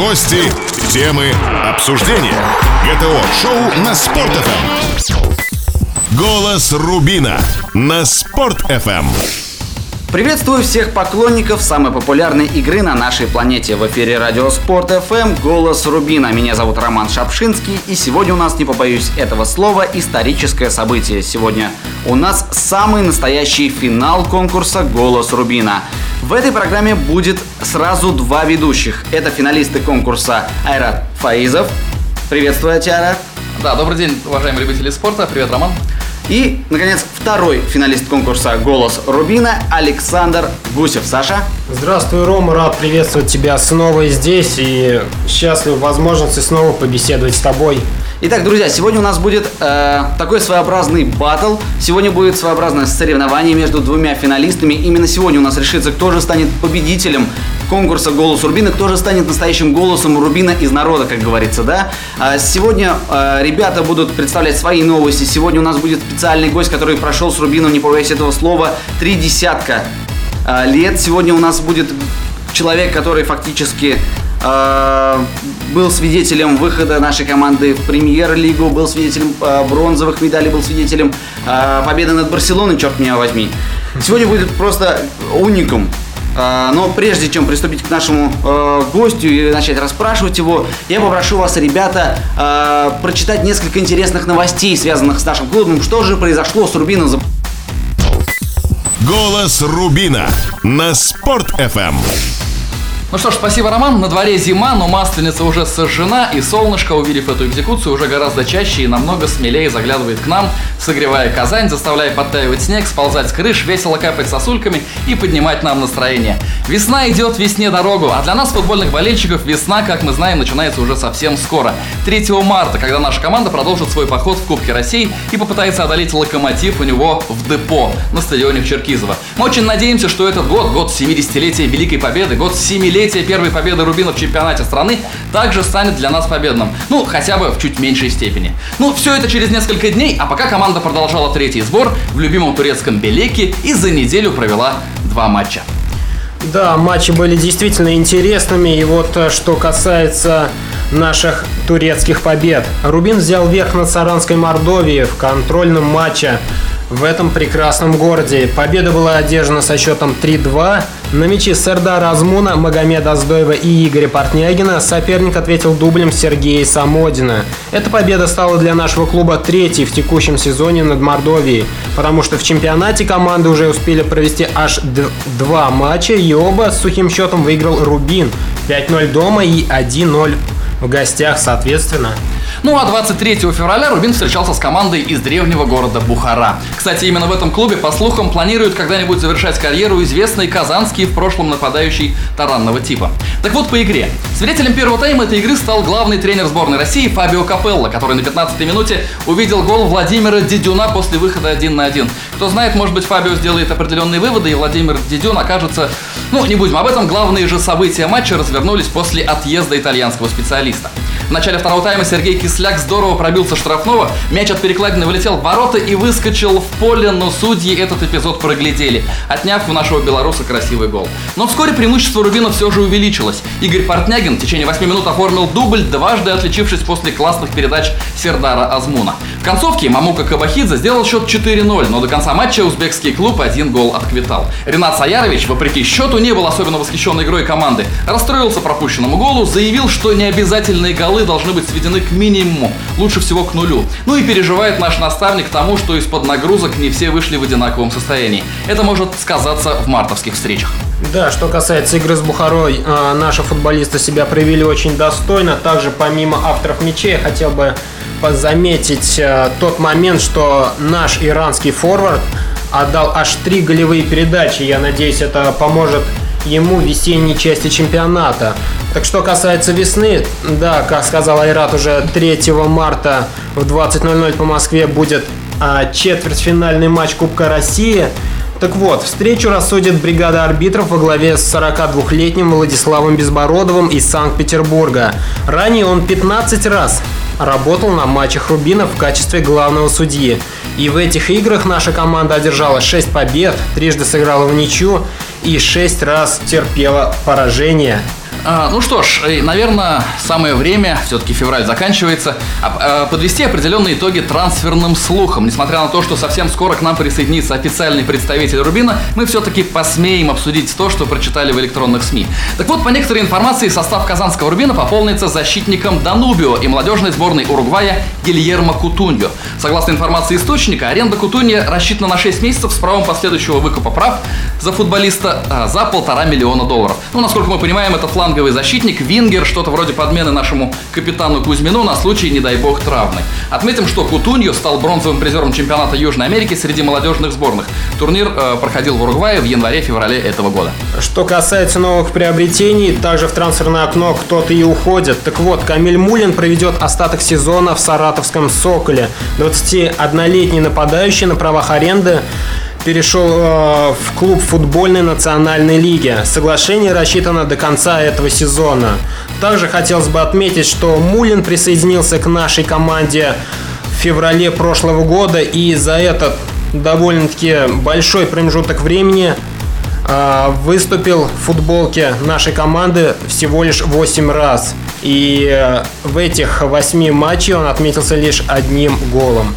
Гости, темы, обсуждения. ГТО-шоу на Спорт.ФМ. Голос Рубина на Спорт.ФМ. Приветствую всех поклонников самой популярной игры на нашей планете. В эфире радио Спорт FM «Голос Рубина». Меня зовут Роман Шапшинский, и сегодня у нас, не побоюсь этого слова, историческое событие. Сегодня у нас самый настоящий финал конкурса «Голос Рубина». В этой программе будет сразу два ведущих. Это финалисты конкурса Айрат Фаизов. Приветствую тебя, Айрат. Да, добрый день, уважаемые любители спорта. Привет, Роман. И, наконец, второй финалист конкурса «Голос Рубина» Александр Гусев. Саша? Здравствуй, Рома, рад приветствовать тебя снова здесь и счастлив возможности снова побеседовать с тобой. Итак, друзья, сегодня у нас будет э, такой своеобразный батл. Сегодня будет своеобразное соревнование между двумя финалистами. Именно сегодня у нас решится, кто же станет победителем конкурса «Голос Рубина», кто же станет настоящим голосом Рубина из народа, как говорится, да? А сегодня э, ребята будут представлять свои новости. Сегодня у нас будет специальный гость, который прошел с Рубином, не побоюсь этого слова, три десятка э, лет. Сегодня у нас будет человек, который фактически был свидетелем выхода нашей команды в премьер-лигу, был свидетелем э, бронзовых медалей, был свидетелем э, победы над Барселоной, черт меня возьми. Сегодня будет просто уникум. А, но прежде чем приступить к нашему э, гостю и начать расспрашивать его, я попрошу вас, ребята, э, прочитать несколько интересных новостей, связанных с нашим клубом. Что же произошло с Рубином за Голос Рубина на Спорт FM. Ну что ж, спасибо, Роман. На дворе зима, но масленица уже сожжена, и солнышко, увидев эту экзекуцию, уже гораздо чаще и намного смелее заглядывает к нам, согревая Казань, заставляя подтаивать снег, сползать с крыш, весело капать сосульками и поднимать нам настроение. Весна идет весне дорогу, а для нас, футбольных болельщиков, весна, как мы знаем, начинается уже совсем скоро. 3 марта, когда наша команда продолжит свой поход в Кубке России и попытается одолеть локомотив у него в депо на стадионе в Черкизово. Мы очень надеемся, что этот год, год 70-летия Великой Победы, год 7 десятилетие первой победы Рубина в чемпионате страны также станет для нас победным. Ну, хотя бы в чуть меньшей степени. Ну, все это через несколько дней, а пока команда продолжала третий сбор в любимом турецком Белеке и за неделю провела два матча. Да, матчи были действительно интересными. И вот э, что касается наших турецких побед. Рубин взял верх над Саранской Мордовией в контрольном матче в этом прекрасном городе. Победа была одержана со счетом 3-2. На мяче Сардара Азмуна, Магомеда Аздоева и Игоря Портнягина соперник ответил дублем Сергея Самодина. Эта победа стала для нашего клуба третьей в текущем сезоне над Мордовией, потому что в чемпионате команды уже успели провести аж два матча и оба с сухим счетом выиграл Рубин 5-0 дома и 1-0 в гостях соответственно. Ну а 23 февраля Рубин встречался с командой из древнего города Бухара. Кстати, именно в этом клубе, по слухам, планируют когда-нибудь завершать карьеру известный казанский в прошлом нападающий таранного типа. Так вот, по игре. Свидетелем первого тайма этой игры стал главный тренер сборной России Фабио Капелло, который на 15-й минуте увидел гол Владимира Дедюна после выхода один на один. Кто знает, может быть, Фабио сделает определенные выводы, и Владимир Дедюн окажется... Ну, не будем об этом, главные же события матча развернулись после отъезда итальянского специалиста. В начале второго тайма Сергей Кисляк здорово пробился штрафного, мяч от перекладины вылетел в ворота и выскочил в поле, но судьи этот эпизод проглядели, отняв у нашего белоруса красивый гол. Но вскоре преимущество Рубина все же увеличилось. Игорь Портнягин в течение 8 минут оформил дубль, дважды отличившись после классных передач Сердара Азмуна. В концовке Мамука Кабахидзе сделал счет 4-0, но до конца матча узбекский клуб один гол отквитал. Ренат Саярович, вопреки счету, не был особенно восхищен игрой команды. Расстроился пропущенному голу, заявил, что необязательные голы должны быть сведены к минимуму, лучше всего к нулю. Ну и переживает наш наставник тому, что из-под нагрузок не все вышли в одинаковом состоянии. Это может сказаться в мартовских встречах. Да, что касается игры с Бухарой, а, наши футболисты себя проявили очень достойно. Также помимо авторов мячей я хотел бы заметить э, тот момент, что наш иранский форвард отдал аж три голевые передачи. Я надеюсь, это поможет ему в весенней части чемпионата. Так что касается весны, да, как сказал Айрат, уже 3 марта в 20.00 по Москве будет а, четвертьфинальный матч Кубка России. Так вот, встречу рассудит бригада арбитров во главе с 42-летним Владиславом Безбородовым из Санкт-Петербурга. Ранее он 15 раз работал на матчах Рубина в качестве главного судьи. И в этих играх наша команда одержала 6 побед, трижды сыграла в ничью и 6 раз терпела поражение. А, ну что ж, наверное, самое время, все-таки февраль заканчивается, а, подвести определенные итоги трансферным слухам. Несмотря на то, что совсем скоро к нам присоединится официальный представитель Рубина, мы все-таки посмеем обсудить то, что прочитали в электронных СМИ. Так вот, по некоторой информации, состав казанского Рубина пополнится защитником Данубио и молодежной сборной Уругвая Гильермо Кутуньо. Согласно информации источника, аренда Кутунья рассчитана на 6 месяцев с правом последующего выкупа прав за футболиста а, за полтора миллиона долларов. Ну, насколько мы понимаем, это фланговый защитник, вингер, что-то вроде подмены нашему капитану Кузьмину на случай, не дай бог, травмы. Отметим, что Кутуньо стал бронзовым призером чемпионата Южной Америки среди молодежных сборных. Турнир э, проходил в Уругвае в январе-феврале этого года. Что касается новых приобретений, также в трансферное окно кто-то и уходит. Так вот, Камиль Мулин проведет остаток сезона в саратовском «Соколе». 21-летний нападающий на правах аренды перешел э, в клуб футбольной национальной лиги. Соглашение рассчитано до конца этого сезона. Также хотелось бы отметить, что Мулин присоединился к нашей команде в феврале прошлого года и за этот довольно-таки большой промежуток времени э, выступил в футболке нашей команды всего лишь 8 раз. И э, в этих 8 матчах он отметился лишь одним голом.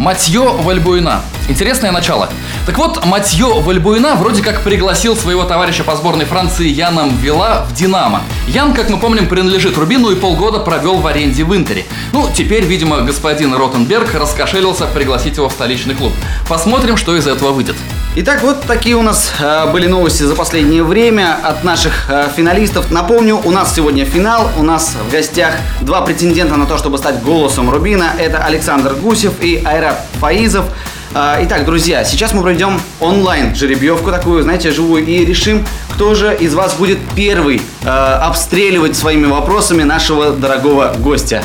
Матье Вальбуина. Интересное начало. Так вот, Матье Вальбуина вроде как пригласил своего товарища по сборной Франции Яном Вила в «Динамо». Ян, как мы помним, принадлежит Рубину и полгода провел в аренде в Интере. Ну, теперь, видимо, господин Ротенберг раскошелился пригласить его в столичный клуб. Посмотрим, что из этого выйдет. Итак, вот такие у нас э, были новости за последнее время от наших э, финалистов. Напомню, у нас сегодня финал. У нас в гостях два претендента на то, чтобы стать голосом Рубина. Это Александр Гусев и Айрат Фаизов. Э, итак, друзья, сейчас мы проведем онлайн жеребьевку такую, знаете, живую, и решим, кто же из вас будет первый э, обстреливать своими вопросами нашего дорогого гостя.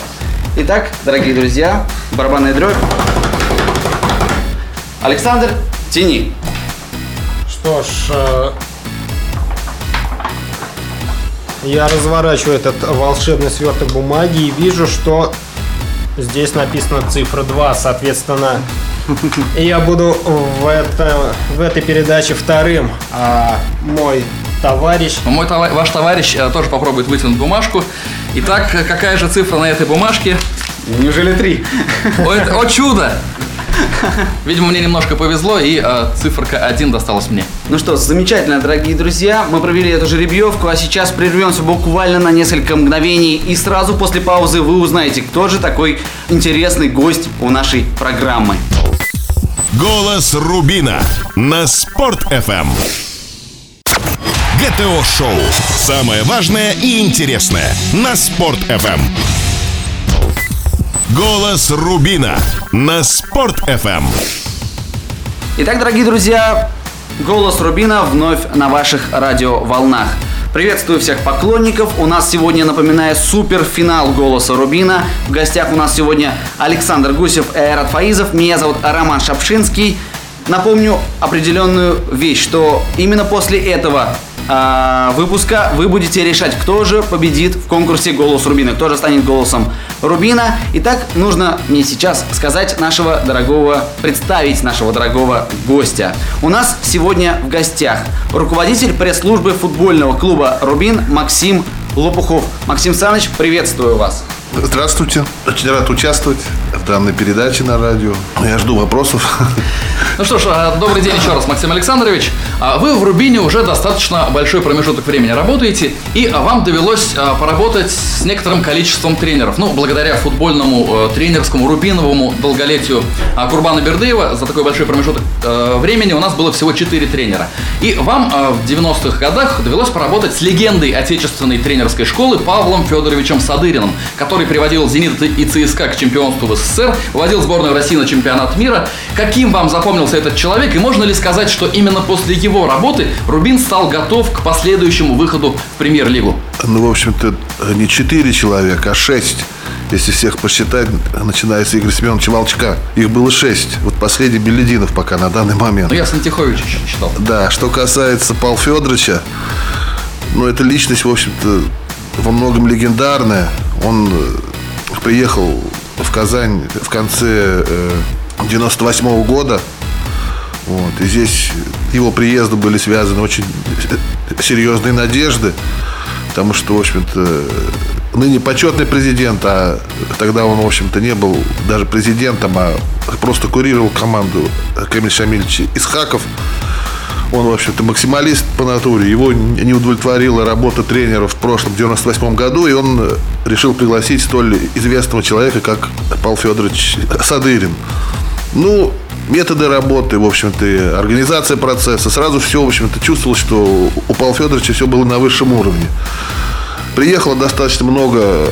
Итак, дорогие друзья, барабанная дробь. Александр, тяни. Что ж, э, я разворачиваю этот волшебный сверток бумаги и вижу, что здесь написана цифра 2, соответственно, я буду в, это, в этой передаче вторым, а мой товарищ... Мой товар... Ваш товарищ э, тоже попробует вытянуть бумажку. Итак, какая же цифра на этой бумажке? Неужели три? О, это, о чудо! Видимо, мне немножко повезло, и э, циферка 1 досталась мне. Ну что, замечательно, дорогие друзья. Мы провели эту жеребьевку, а сейчас прервемся буквально на несколько мгновений. И сразу после паузы вы узнаете, кто же такой интересный гость у нашей программы. Голос Рубина на Спорт FM. ГТО Шоу. Самое важное и интересное на Спорт FM. Голос Рубина на Спорт FM. Итак, дорогие друзья, голос Рубина вновь на ваших радиоволнах. Приветствую всех поклонников. У нас сегодня, напоминаю, суперфинал «Голоса Рубина». В гостях у нас сегодня Александр Гусев и Айрат Фаизов. Меня зовут Роман Шапшинский. Напомню определенную вещь, что именно после этого э, выпуска вы будете решать, кто же победит в конкурсе «Голос Рубина», кто же станет голосом Рубина. Итак, нужно мне сейчас сказать нашего дорогого, представить нашего дорогого гостя. У нас сегодня в гостях руководитель пресс-службы футбольного клуба «Рубин» Максим Лопухов. Максим Саныч, приветствую вас. Здравствуйте. Очень рад участвовать в данной передаче на радио. Я жду вопросов. Ну что ж, а, добрый день еще раз, Максим Александрович. А вы в Рубине уже достаточно большой промежуток времени работаете, и вам довелось а, поработать с некоторым количеством тренеров. Ну, благодаря футбольному тренерскому рубиновому долголетию Курбана Бердыева за такой большой промежуток времени у нас было всего 4 тренера. И вам в 90-х годах довелось поработать с легендой отечественной тренерской школы Павлом Федоровичем Садыриным, который приводил «Зенит» и ЦСКА к чемпионству в СССР, вводил сборную России на чемпионат мира. Каким вам запомнился этот человек? И можно ли сказать, что именно после его работы Рубин стал готов к последующему выходу в премьер-лигу? Ну, в общем-то, не четыре человека, а шесть. Если всех посчитать, начиная с Игоря Семеновича Волчка. Их было шесть. Вот последний Белединов пока на данный момент. Ну, я Сантиховича считал. Да, что касается Павла Федоровича, ну, это личность, в общем-то, во многом легендарная. Он э, приехал в Казань в конце 98 -го года. Вот. И здесь его приезду были связаны очень серьезные надежды. потому что, в общем-то, ныне почетный президент, а тогда он, в общем-то, не был даже президентом, а просто курировал команду Камиль Шамильевич Исхаков. Он, в общем-то, максималист по натуре. Его не удовлетворила работа тренера в прошлом 98 году, и он решил пригласить столь известного человека, как Павел Федорович Садырин. Ну, методы работы, в общем-то, организация процесса. Сразу все, в общем-то, чувствовалось, что у Павла Федоровича все было на высшем уровне. Приехало достаточно много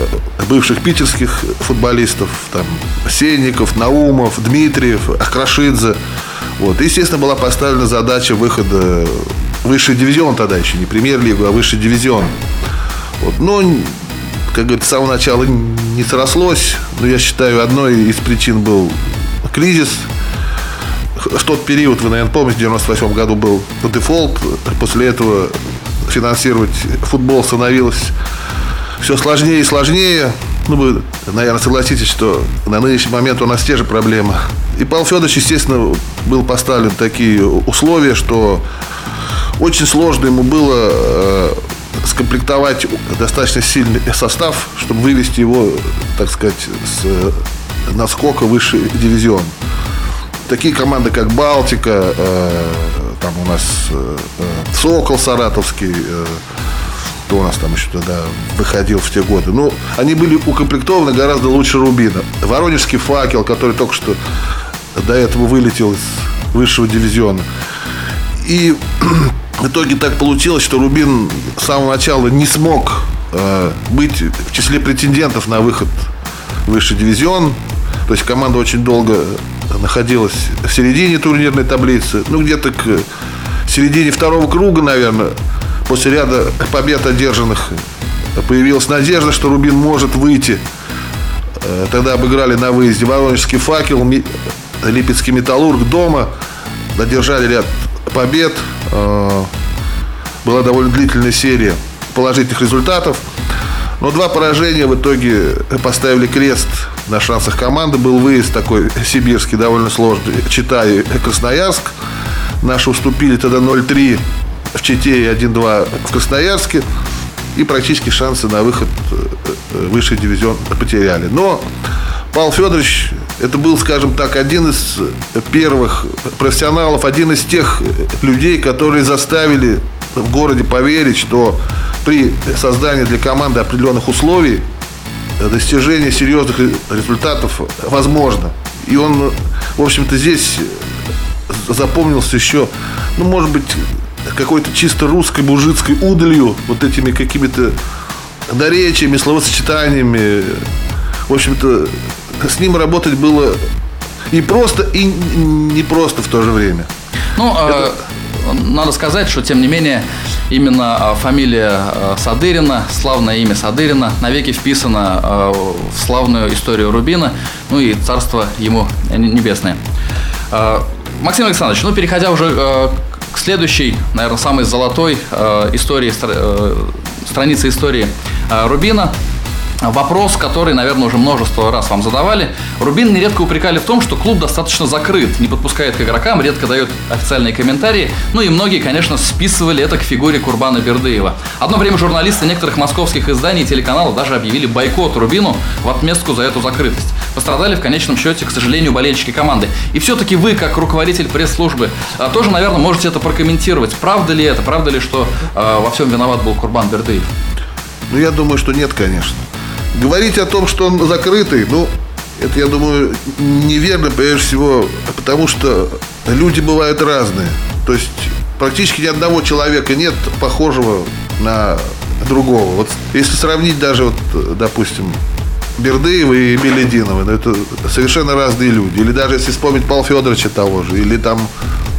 бывших питерских футболистов, там, Сенников, Наумов, Дмитриев, Акрашидзе. Вот. Естественно, была поставлена задача выхода высший дивизион тогда еще, не премьер-лигу, а высший дивизион. Вот. Но, как говорится, с самого начала не срослось. Но я считаю, одной из причин был кризис. В тот период, вы, наверное, помните, в 98 году был дефолт. После этого финансировать футбол становилось все сложнее и сложнее. Ну, вы, наверное, согласитесь, что на нынешний момент у нас те же проблемы. И Павел Федорович, естественно, был поставлен такие условия, что очень сложно ему было э, скомплектовать достаточно сильный состав, чтобы вывести его, так сказать, с э, наскока высший дивизион. Такие команды, как Балтика, э, там у нас э, э Сокол Саратовский, э, кто у нас там еще тогда выходил в те годы. Ну, они были укомплектованы гораздо лучше Рубина. Воронежский факел, который только что до этого вылетел из высшего дивизиона. И в итоге так получилось, что Рубин с самого начала не смог э, быть в числе претендентов на выход в высший дивизион. То есть команда очень долго находилась в середине турнирной таблицы. Ну, где-то к середине второго круга, наверное, после ряда побед одержанных, появилась надежда, что Рубин может выйти. Э, тогда обыграли на выезде Воронежский факел, Липецкий металлург дома. Додержали ряд побед. Э, была довольно длительная серия положительных результатов. Но два поражения в итоге поставили крест на шансах команды. Был выезд такой сибирский, довольно сложный. Читай Красноярск. Наши уступили тогда 0-3 в Чите и 1-2 в Красноярске. И практически шансы на выход э, в высший дивизион потеряли. Но Павел Федорович, это был, скажем так, один из первых профессионалов, один из тех людей, которые заставили в городе поверить, что при создании для команды определенных условий достижение серьезных результатов возможно. И он, в общем-то, здесь запомнился еще, ну, может быть, какой-то чисто русской мужицкой удалью, вот этими какими-то наречиями, словосочетаниями. В общем-то, с ним работать было и просто, и не просто в то же время. Ну, Это... э, надо сказать, что, тем не менее, именно а, фамилия э, Садырина, славное имя Садырина, навеки вписано э, в славную историю Рубина, ну и царство ему небесное. Э, Максим Александрович, ну, переходя уже э, к следующей, наверное, самой золотой э, истории, э, странице истории э, Рубина – Вопрос, который, наверное, уже множество раз вам задавали. Рубин нередко упрекали в том, что клуб достаточно закрыт, не подпускает к игрокам, редко дает официальные комментарии. Ну и многие, конечно, списывали это к фигуре Курбана Бердыева. Одно время журналисты некоторых московских изданий и телеканалов даже объявили бойкот Рубину в отместку за эту закрытость. Пострадали в конечном счете, к сожалению, болельщики команды. И все-таки вы, как руководитель пресс-службы, а, тоже, наверное, можете это прокомментировать. Правда ли это? Правда ли, что э, во всем виноват был Курбан Бердыев? Ну, я думаю, что нет, конечно. Говорить о том, что он закрытый, ну, это, я думаю, неверно, прежде всего, потому что люди бывают разные. То есть практически ни одного человека нет похожего на другого. Вот если сравнить даже, вот, допустим, Бердыева и Белединова, ну, это совершенно разные люди. Или даже если вспомнить Павла Федоровича того же, или там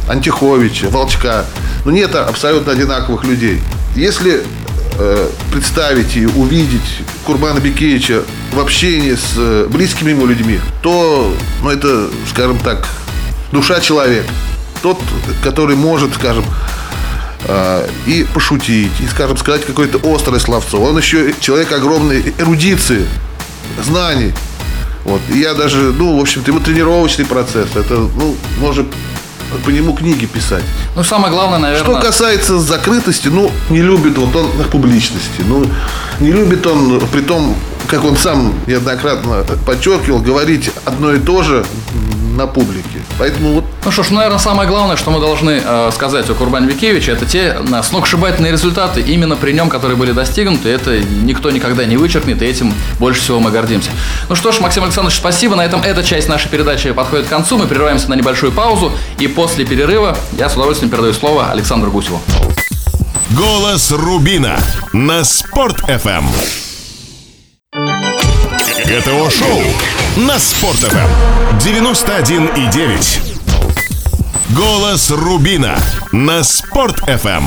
Антиховича, Волчка. Ну, нет абсолютно одинаковых людей. Если Э, представить и увидеть Курбана Бекеевича в общении с э, близкими ему людьми, то, ну, это, скажем так, душа человека. Тот, который может, скажем, э, и пошутить, и, скажем, сказать какое-то острое словцо. Он еще человек огромной эрудиции, знаний. Вот. И я даже, ну, в общем-то, его тренировочный процесс, это, ну, может по нему книги писать. Ну, самое главное, наверное... Что касается закрытости, ну, не любит вот он публичности. Ну, не любит он, при том, как он сам неоднократно подчеркивал, говорить одно и то же на публике. Поэтому вот Ну что ж, наверное, самое главное, что мы должны э, сказать о Курбане Викевиче, это те э, сногсшибательные результаты именно при нем, которые были достигнуты. Это никто никогда не вычеркнет, и этим больше всего мы гордимся. Ну что ж, Максим Александрович, спасибо. На этом эта часть нашей передачи подходит к концу. Мы прерываемся на небольшую паузу, и после перерыва я с удовольствием передаю слово Александру Гусеву. Голос Рубина на Спорт FM. ГТО Шоу на Спорт FM 91,9. Голос Рубина на Спорт FM.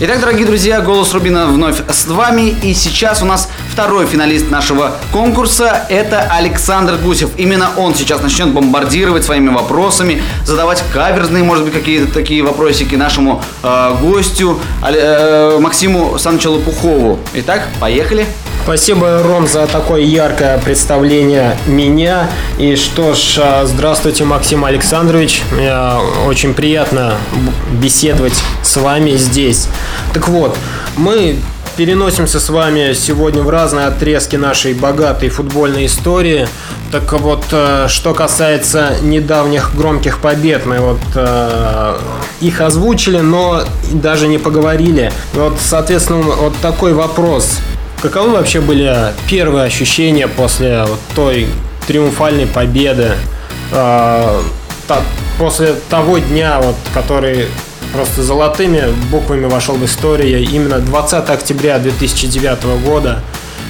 Итак, дорогие друзья, «Голос Рубина» вновь с вами. И сейчас у нас второй финалист нашего конкурса – это Александр Гусев. Именно он сейчас начнет бомбардировать своими вопросами, задавать каверзные, может быть, какие-то такие вопросики нашему э, гостю э, Максиму Санычу Лопухову. Итак, поехали. Спасибо, Ром, за такое яркое представление меня. И что ж, а, здравствуйте, Максим Александрович. Мне очень приятно беседовать с вами здесь. Так вот, мы переносимся с вами сегодня в разные отрезки нашей богатой футбольной истории. Так вот, э, что касается недавних громких побед, мы вот э, их озвучили, но даже не поговорили. Вот, соответственно, вот такой вопрос. Каковы вообще были первые ощущения после вот той триумфальной победы? э, та- после того дня, вот, который просто золотыми буквами вошел в историю, именно 20 октября 2009 года,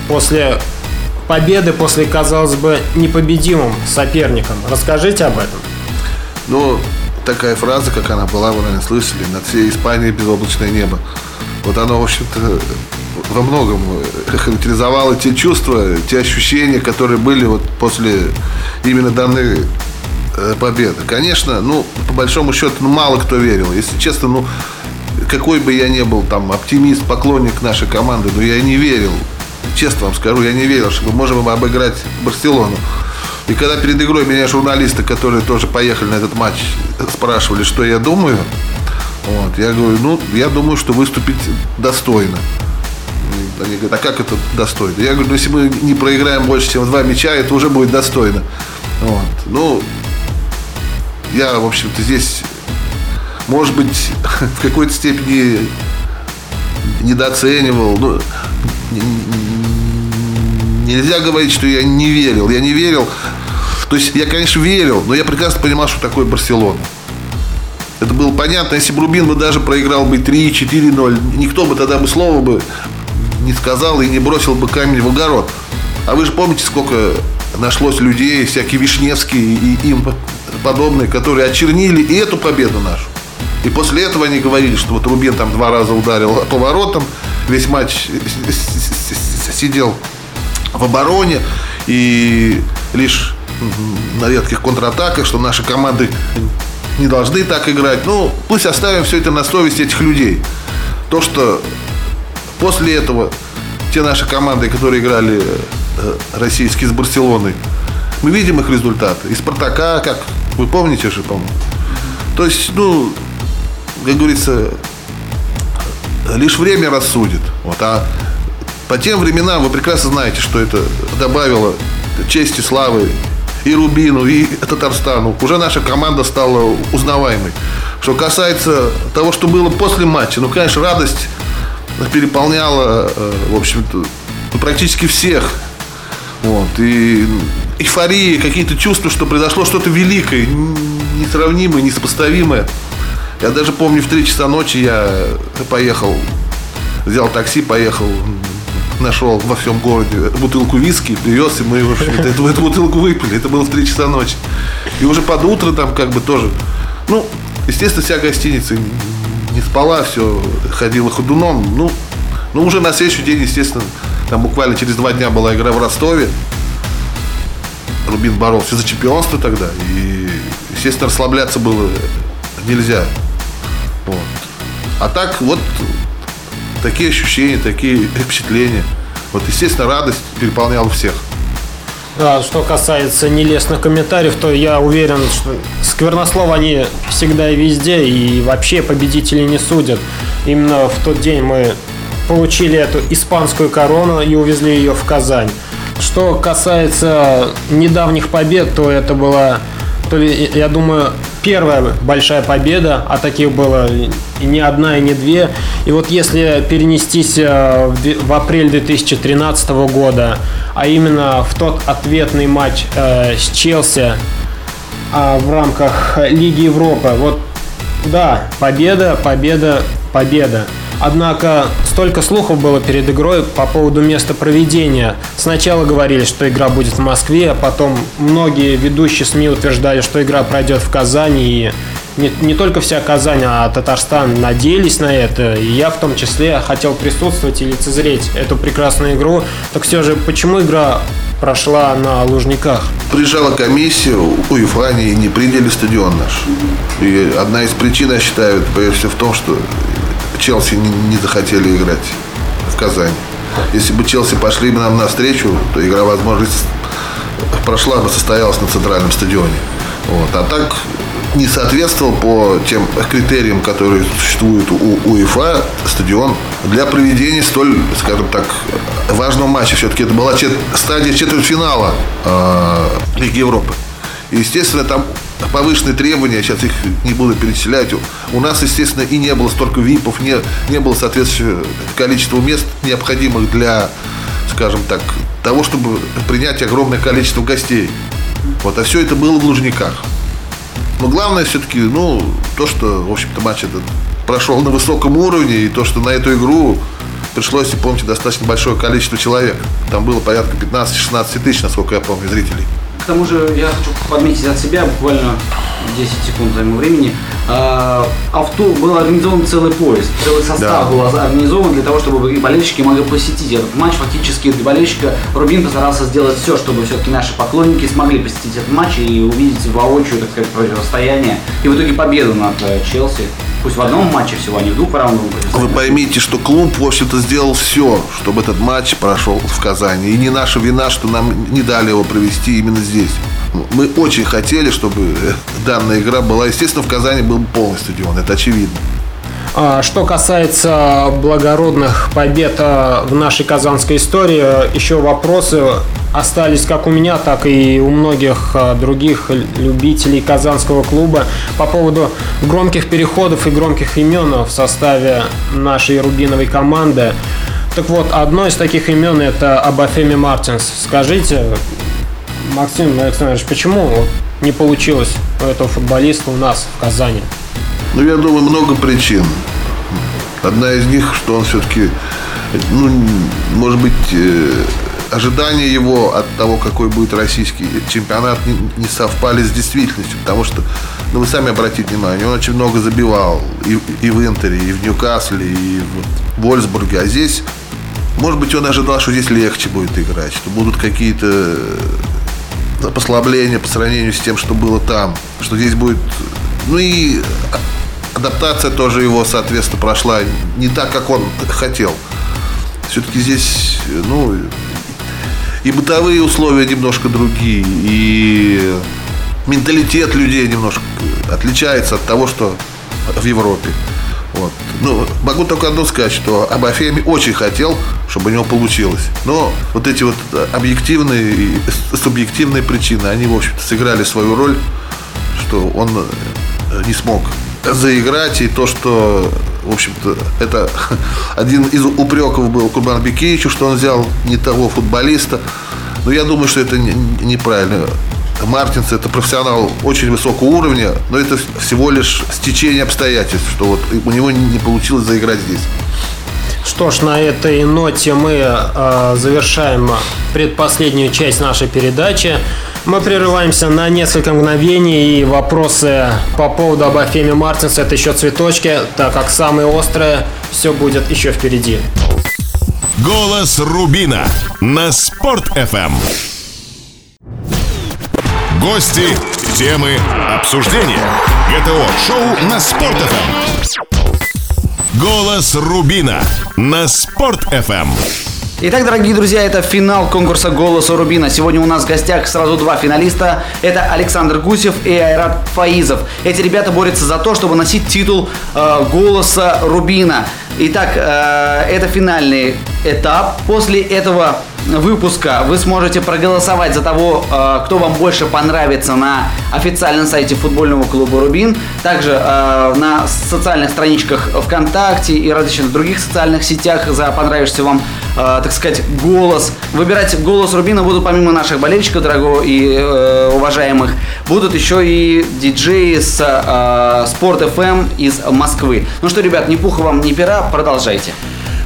после победы, после, казалось бы, непобедимым соперником. Расскажите об этом. Ну, такая фраза, как она была, вы, наверное, слышали, над всей Испанией безоблачное небо. Вот оно, в общем-то, во многом характеризовало те чувства, те ощущения, которые были вот после именно данной э, победы. Конечно, ну, по большому счету, ну, мало кто верил. Если честно, ну, какой бы я ни был там оптимист, поклонник нашей команды, но я не верил. Честно вам скажу, я не верил, что мы можем обыграть Барселону. И когда перед игрой меня журналисты, которые тоже поехали на этот матч, спрашивали, что я думаю, вот, я говорю, ну, я думаю, что выступить достойно. Они говорят, а как это достойно? Я говорю, ну, если мы не проиграем больше, чем два мяча, это уже будет достойно. Вот. Ну, я, в общем-то, здесь, может быть, в какой-то степени недооценивал. Ну, нельзя говорить, что я не верил. Я не верил. То есть я, конечно, верил, но я прекрасно понимал, что такое Барселона. Это было понятно, если бы Рубин бы даже проиграл бы 3-4-0, никто бы тогда бы слова бы не сказал и не бросил бы камень в огород. А вы же помните, сколько нашлось людей, всякие Вишневские и им подобные, которые очернили и эту победу нашу. И после этого они говорили, что вот Рубин там два раза ударил по воротам, весь матч сидел в обороне и лишь на редких контратаках, что наши команды не должны так играть. Ну, пусть оставим все это на совесть этих людей. То, что после этого те наши команды, которые играли э, российские с Барселоной, мы видим их результаты. И Спартака, как вы помните же, по-моему. То есть, ну, как говорится, лишь время рассудит. Вот, а по тем временам вы прекрасно знаете, что это добавило чести, славы и Рубину, и Татарстану. Уже наша команда стала узнаваемой. Что касается того, что было после матча, ну, конечно, радость переполняла, э, в общем-то, ну, практически всех. Вот. И эйфория, какие-то чувства, что произошло что-то великое, несравнимое, несопоставимое. Я даже помню, в 3 часа ночи я поехал, взял такси, поехал, нашел во всем городе бутылку виски, привез, и мы, в общем эту, эту бутылку выпили. Это было в 3 часа ночи. И уже под утро там как бы тоже, ну, естественно, вся гостиница не спала, все ходила ходуном. Ну, ну, уже на следующий день, естественно, там буквально через два дня была игра в Ростове. Рубин боролся за чемпионство тогда. И, естественно, расслабляться было нельзя. Вот. А так вот такие ощущения, такие впечатления. Вот, естественно, радость переполняла всех. А, что касается нелестных комментариев, то я уверен, что сквернослов они всегда и везде, и вообще победители не судят. Именно в тот день мы получили эту испанскую корону и увезли ее в Казань. Что касается недавних побед, то это была, то ли, я думаю, первая большая победа, а таких было и не одна, и не две. И вот если перенестись э, в апрель 2013 года, а именно в тот ответный матч э, с Челси а, в рамках Лиги Европы, вот да, победа, победа, победа. Однако столько слухов было перед игрой по поводу места проведения. Сначала говорили, что игра будет в Москве, а потом многие ведущие СМИ утверждали, что игра пройдет в Казани. И не, не только вся Казань, а Татарстан надеялись на это. И я в том числе хотел присутствовать и лицезреть эту прекрасную игру. Так все же, почему игра прошла на Лужниках? Приезжала комиссия, УЕФА они не приняли стадион наш. И одна из причин, я считаю, прежде всего в том, что Челси не, не захотели играть в Казани. Если бы Челси пошли бы нам навстречу, то игра, возможно, с- прошла бы, состоялась на центральном стадионе. Вот. А так не соответствовал по тем критериям, которые существуют у УЕФА, стадион для проведения столь, скажем так, важного матча. Все-таки это была чет- стадия четвертьфинала э, Лиги Европы. И, естественно, там повышенные требования, сейчас их не буду перечислять. У нас, естественно, и не было столько ВИПов, не, не было соответствующего количества мест, необходимых для, скажем так, того, чтобы принять огромное количество гостей. Вот, а все это было в Лужниках. Но главное все-таки, ну, то, что, в общем-то, матч этот прошел на высоком уровне, и то, что на эту игру пришлось, помните, достаточно большое количество человек. Там было порядка 15-16 тысяч, насколько я помню, зрителей. К тому же я хочу подметить от себя буквально 10 секунд займу времени. А, Авто был организован целый поезд, целый состав Да. был организован для того, чтобы болельщики могли посетить этот матч. Фактически для болельщика Рубин постарался сделать все, чтобы все-таки наши поклонники смогли посетить этот матч и увидеть воочию, так сказать, противостояние. И в итоге победу над э, Челси. Пусть в одном матче всего, а не в двух раундовом Вы поймите, что клуб, в общем-то, сделал все, чтобы этот матч прошел в Казани. И не наша вина, что нам не дали его провести именно здесь. Мы очень хотели, чтобы э, данная игра была. Естественно, в Казани был полный стадион, это очевидно. А, Что касается благородных побед а, в нашей казанской истории, а, еще вопросы остались как у меня, так и у многих а, других любителей казанского клуба по поводу громких переходов и громких имен в составе нашей рубиновой команды. Так вот, одно из таких имен это Абафеми Мартинс. Скажите, Максим Александрович, почему не получилось у этого футболиста у нас в Казани? Ну, я думаю, много причин. Одна из них, что он все-таки, ну, может быть, э, ожидания его от того, какой будет российский чемпионат, не, совпали с действительностью. Потому что, ну, вы сами обратите внимание, он очень много забивал и, и в Интере, и в Ньюкасле, и в Вольсбурге. А здесь, может быть, он ожидал, что здесь легче будет играть, что будут какие-то э, послабления по сравнению с тем, что было там, что здесь будет, ну и адаптация тоже его, соответственно, прошла не так, как он хотел. Все-таки здесь, ну, и бытовые условия немножко другие, и менталитет людей немножко отличается от того, что в Европе. Вот. Ну, могу только одно сказать, что Абафеми очень хотел, чтобы у него получилось. Но вот эти вот объективные и субъективные причины, они, в общем-то, сыграли свою роль, что он не смог заиграть. И то, что, в общем-то, это один из упреков был Курбан Бекеевичу, что он взял не того футболиста. Но я думаю, что это не- неправильно. Мартинс это профессионал очень высокого уровня, но это всего лишь стечение обстоятельств, что вот у него не получилось заиграть здесь. Что ж, на этой ноте мы э, завершаем предпоследнюю часть нашей передачи. Мы прерываемся на несколько мгновений, и вопросы по поводу Абафеми Мартинса это еще цветочки, так как самые острые все будет еще впереди. Голос Рубина на Спорт FM. Гости, темы, обсуждения. ГТО-шоу на Спорт FM. Голос Рубина на Спорт FM. Итак, дорогие друзья, это финал конкурса «Голоса Рубина». Сегодня у нас в гостях сразу два финалиста. Это Александр Гусев и Айрат Фаизов. Эти ребята борются за то, чтобы носить титул э, «Голоса Рубина». Итак, э, это финальный этап. После этого выпуска вы сможете проголосовать за того, э, кто вам больше понравится на официальном сайте футбольного клуба «Рубин». Также э, на социальных страничках ВКонтакте и различных других социальных сетях за понравившийся вам, э, так сказать, голос. Выбирать голос «Рубина» будут помимо наших болельщиков, дорогого и уважаемых, будут еще и диджеи с Спорт FM из Москвы. Ну что, ребят, ни пуха вам, ни пера, продолжайте.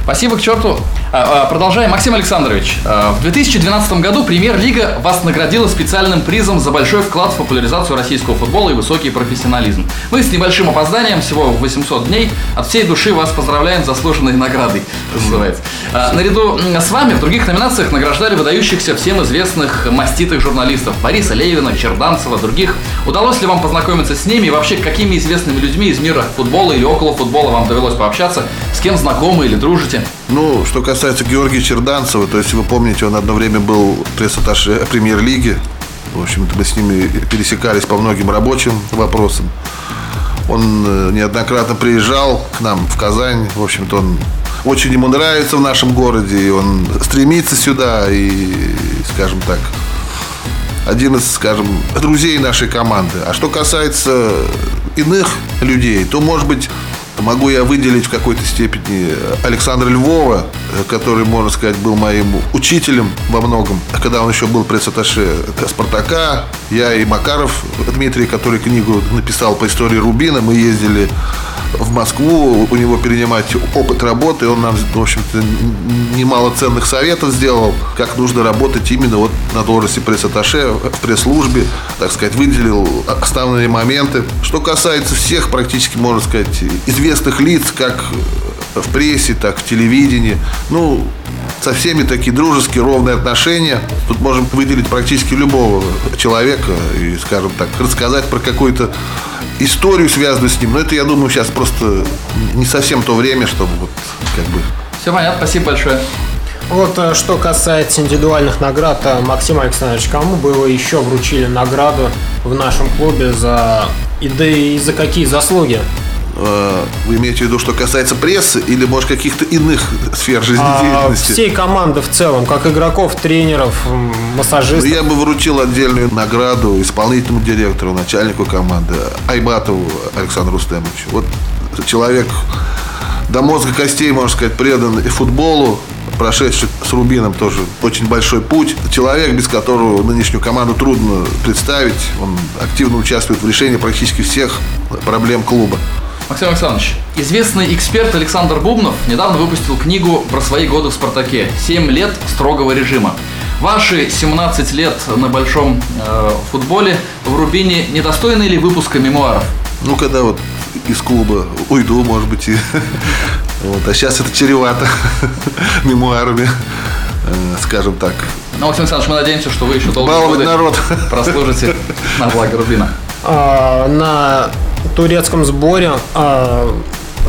Спасибо к черту. А, а, продолжаем. Максим Александрович, а, в 2012 году Премьер-лига вас наградила специальным призом за большой вклад в популяризацию российского футбола и высокий профессионализм. Мы с небольшим опозданием, всего 800 дней, от всей души вас поздравляем с заслуженной наградой, называется. Наряду с вами в других номинациях награждали выдающихся всем известных маститых журналистов Бориса Левина, Черданцева, других. Удалось ли вам познакомиться с ними и вообще какими известными людьми из мира футбола или около футбола вам довелось пообщаться, с кем знакомы или дружите? Ну, что касается Георгия Черданцева, то есть вы помните, он одно время был пресс-атташе премьер-лиги. В общем-то, мы с ними пересекались по многим рабочим вопросам. Он э, неоднократно приезжал к нам в Казань. В общем-то, он очень ему нравится в нашем городе, и он стремится сюда, и, скажем так, один из, скажем, друзей нашей команды. А что касается иных людей, то, может быть, Могу я выделить в какой-то степени Александра Львова, который, можно сказать, был моим учителем во многом. Когда он еще был пресс-атташе «Спартака», я и Макаров Дмитрий, который книгу написал по истории Рубина, мы ездили в Москву у него перенимать опыт работы. Он нам, в общем-то, немало ценных советов сделал, как нужно работать именно вот на должности пресс-атташе в пресс-службе, так сказать, выделил основные моменты. Что касается всех, практически, можно сказать, известных лиц, как в прессе, так в телевидении, ну, со всеми такие дружеские, ровные отношения. Тут можем выделить практически любого человека и, скажем так, рассказать про какой-то историю, связанную с ним. Но это, я думаю, сейчас просто не совсем то время, чтобы вот как бы... Все понятно, спасибо большое. Вот э, что касается индивидуальных наград, э, Максим Александрович, кому бы вы еще вручили награду в нашем клубе за и да и за какие заслуги? Э, вы имеете в виду, что касается прессы или, может, каких-то иных сфер жизнедеятельности? А, всей команды в целом, как игроков, тренеров, массажистов. Ну, я бы вручил отдельную награду исполнительному директору, начальнику команды Айбатову Александру Рустемовичу. Вот человек до мозга костей, можно сказать, предан и футболу, прошедший с Рубином тоже очень большой путь. Человек, без которого нынешнюю команду трудно представить. Он активно участвует в решении практически всех проблем клуба. Максим Александрович, известный эксперт Александр Бубнов недавно выпустил книгу про свои годы в «Спартаке». «Семь лет строгого режима». Ваши 17 лет на большом э, футболе в Рубине недостойны ли выпуска мемуаров? Ну, когда вот из клуба уйду, может быть, и... вот. А сейчас это чревато мемуарами, э, скажем так. Ну, Максим Александрович, мы надеемся, что вы еще долго народ. прослужите на благо Рубина. А, на турецком сборе а,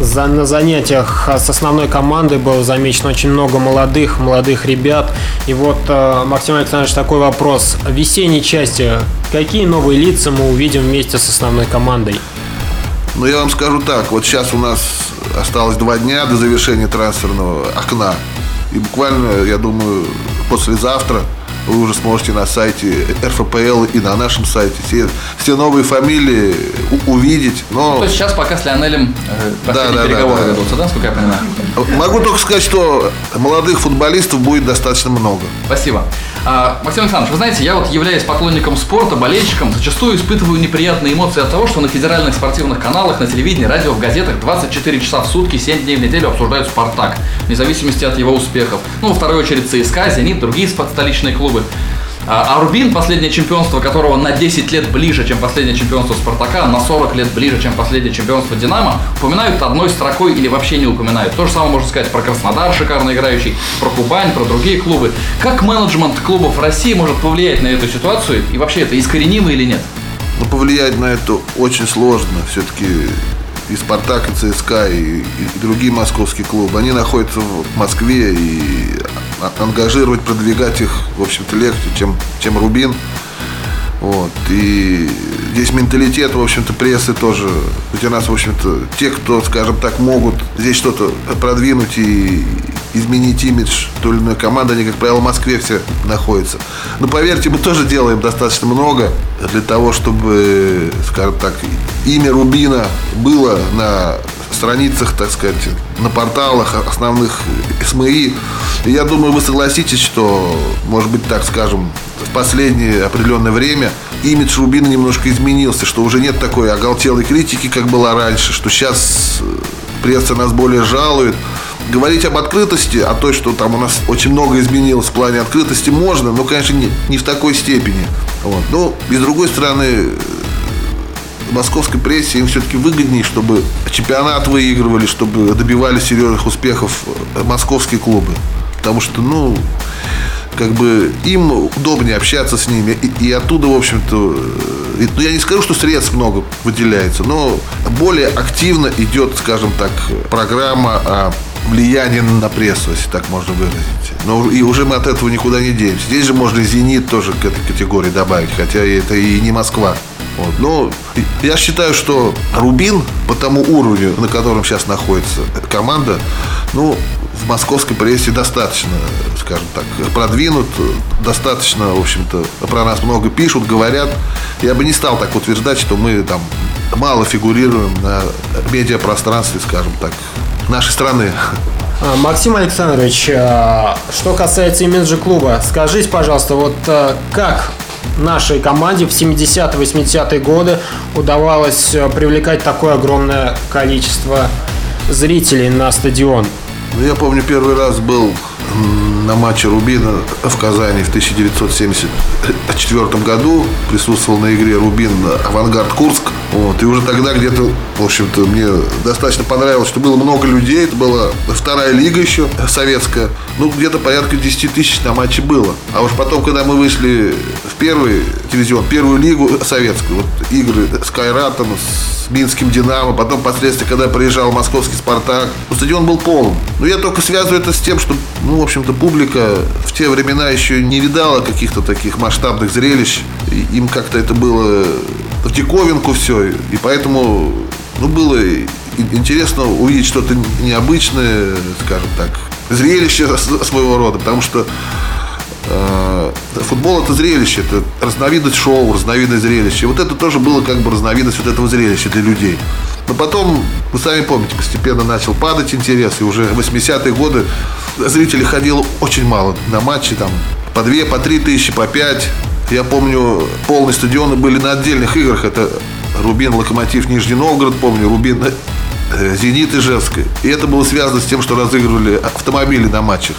за, на занятиях с основной командой было замечено очень много молодых, молодых ребят. И вот, а, Максим Александрович, такой вопрос. В весенней части какие новые лица мы увидим вместе с основной командой? Ну, я вам скажу так. Вот сейчас у нас осталось два дня до завершения трансферного окна. И буквально, я думаю, послезавтра вы уже сможете на сайте РФПЛ и на нашем сайте все, все новые фамилии увидеть. Но... Ну, то есть сейчас пока с Лионелем э, да, да, переговоры да, да. ведутся, да, насколько я понимаю? Могу только сказать, что молодых футболистов будет достаточно много. Спасибо. А, Максим Александрович, вы знаете, я вот являюсь поклонником спорта, болельщиком, зачастую испытываю неприятные эмоции от того, что на федеральных спортивных каналах, на телевидении, радио, в газетах 24 часа в сутки, 7 дней в неделю обсуждают «Спартак», вне зависимости от его успехов. Ну, во второй очередь ЦСКА, «Зенит», другие столичные клубы. А, а Рубин, последнее чемпионство которого на 10 лет ближе, чем последнее чемпионство Спартака, на 40 лет ближе, чем последнее чемпионство Динамо, упоминают одной строкой или вообще не упоминают. То же самое можно сказать про Краснодар, шикарно играющий, про Кубань, про другие клубы. Как менеджмент клубов России может повлиять на эту ситуацию? И вообще это искоренимо или нет? Ну, повлиять на это очень сложно. Все-таки и Спартак, и ЦСКА, и, и другие московские клубы, они находятся в Москве, и ангажировать, продвигать их, в общем-то, легче, чем, чем Рубин. Вот. И здесь менталитет, в общем-то, прессы тоже. Ведь у нас, в общем-то, те, кто, скажем так, могут здесь что-то продвинуть и изменить имидж той или иной команды, они, как правило, в Москве все находятся. Но поверьте, мы тоже делаем достаточно много для того, чтобы, скажем так, имя Рубина было на страницах, так сказать, на порталах основных СМИ. И я думаю, вы согласитесь, что, может быть, так скажем, в последнее определенное время имидж Рубина немножко изменился, что уже нет такой оголтелой критики, как было раньше, что сейчас э, пресса нас более жалует. Говорить об открытости, о той, что там у нас очень много изменилось в плане открытости, можно, но, конечно, не, не в такой степени. Вот. Но, и с другой стороны, московской прессе им все-таки выгоднее, чтобы чемпионат выигрывали, чтобы добивались серьезных успехов э, московские клубы. Потому что, ну, как бы им удобнее общаться с ними. И, и оттуда, в общем-то, э, ну, я не скажу, что средств много выделяется, но более активно идет, скажем так, программа о влиянии на прессу, если так можно выразить. Но и уже мы от этого никуда не денемся. Здесь же можно «Зенит» тоже к этой категории добавить, хотя это и не Москва. Вот. Но я считаю, что Рубин по тому уровню, на котором сейчас находится команда, ну, в московской прессе достаточно, скажем так, продвинут, достаточно, в общем-то, про нас много пишут, говорят. Я бы не стал так утверждать, что мы там мало фигурируем на медиапространстве, скажем так, нашей страны. А, Максим Александрович, а, что касается имиджа клуба, скажите, пожалуйста, вот а, как нашей команде в 70-80-е годы удавалось привлекать такое огромное количество зрителей на стадион? Ну, я помню, первый раз был на матче Рубина в Казани в 1974 году. Присутствовал на игре Рубин Авангард Курск. Вот, и уже тогда где-то, в общем-то, мне достаточно понравилось, что было много людей. Это была вторая лига еще советская. Ну, где-то порядка 10 тысяч на матче было. А уж потом, когда мы вышли в первый дивизион, первую лигу советскую, вот игры с Кайратом, Минским Динамо, потом впоследствии, когда приезжал московский Спартак, ну, стадион был полон. Но я только связываю это с тем, что, ну, в общем-то, публика в те времена еще не видала каких-то таких масштабных зрелищ. И им как-то это было в диковинку все. И поэтому ну, было интересно увидеть что-то необычное, скажем так, зрелище своего рода, потому что футбол это зрелище, это разновидность шоу, разновидность зрелища. И вот это тоже было как бы разновидность вот этого зрелища для людей. Но потом, вы сами помните, постепенно начал падать интерес, и уже в 80-е годы зрителей ходило очень мало на матчи, там по 2, по 3 тысячи, по 5. Я помню, полные стадионы были на отдельных играх. Это Рубин, Локомотив, Нижний Новгород, помню, Рубин, э, Зенит Ижевск. И это было связано с тем, что разыгрывали автомобили на матчах.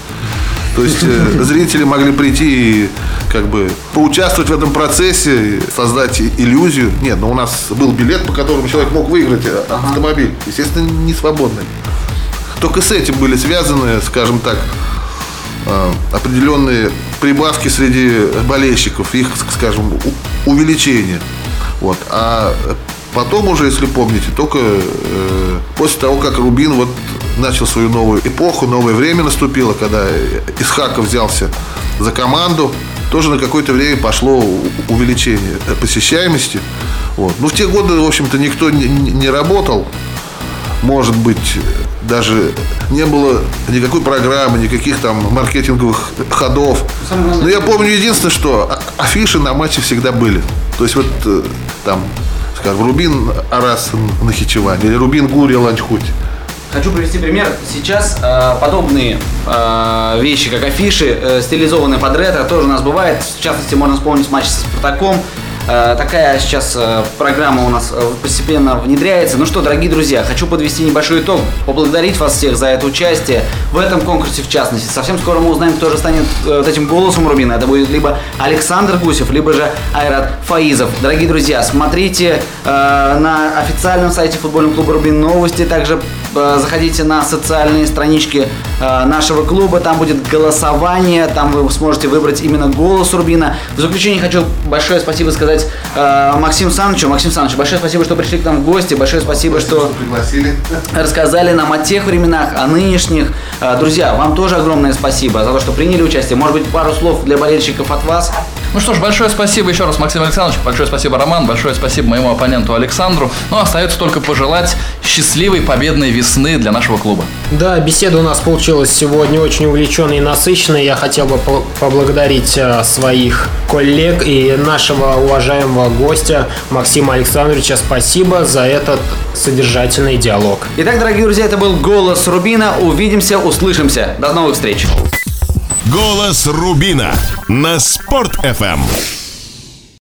То есть э, зрители могли прийти и как бы поучаствовать в этом процессе, создать иллюзию. Нет, но у нас был билет, по которому человек мог выиграть э, автомобиль. Естественно, не свободный. Только с этим были связаны, скажем так, э, определенные прибавки среди болельщиков, их, скажем, увеличение. Вот. А потом уже, если помните, только э, после того, как Рубин вот начал свою новую эпоху, новое время наступило, когда Исхаков взялся за команду, тоже на какое-то время пошло увеличение посещаемости. Вот. Ну, в те годы, в общем-то, никто не, не работал. Может быть, даже не было никакой программы, никаких там маркетинговых ходов. Но я помню единственное, что афиши на матче всегда были. То есть вот э, там, скажем, Рубин Арас Нахичевань или Рубин Гурия Ланчхуть. Хочу привести пример. Сейчас э, подобные э, вещи, как афиши, э, стилизованные под ретро, тоже у нас бывает. В частности, можно вспомнить матч со Спартаком. Э, такая сейчас э, программа у нас э, постепенно внедряется. Ну что, дорогие друзья, хочу подвести небольшой итог, поблагодарить вас всех за это участие в этом конкурсе в частности. Совсем скоро мы узнаем, кто же станет вот этим голосом Рубина. Это будет либо Александр Гусев, либо же Айрат Фаизов. Дорогие друзья, смотрите на официальном сайте футбольного клуба Рубин новости, также э, заходите на социальные странички э, нашего клуба, там будет голосование, там вы сможете выбрать именно голос Рубина. В заключение хочу большое спасибо сказать э, Максиму Санычу. Максим Саныч, большое спасибо, что пришли к нам в гости, большое спасибо, что пригласили. рассказали нам о тех временах, о нынешних. Э, Друзья, вам тоже огромное спасибо за то, что приняли участие. Может быть, пару слов для болельщиков от вас? Ну что ж, большое спасибо еще раз, Максим Александрович, большое спасибо, Роман, большое спасибо моему оппоненту Александру. Ну, остается только пожелать счастливой победной весны для нашего клуба. Да, беседа у нас получилась сегодня очень увлеченной и насыщенной. Я хотел бы по- поблагодарить э, своих коллег и нашего уважаемого гостя Максима Александровича. Спасибо за этот содержательный диалог. Итак, дорогие друзья, это был «Голос Рубина». Увидимся, услышимся. До новых встреч. Голос Рубина на Спорт FM.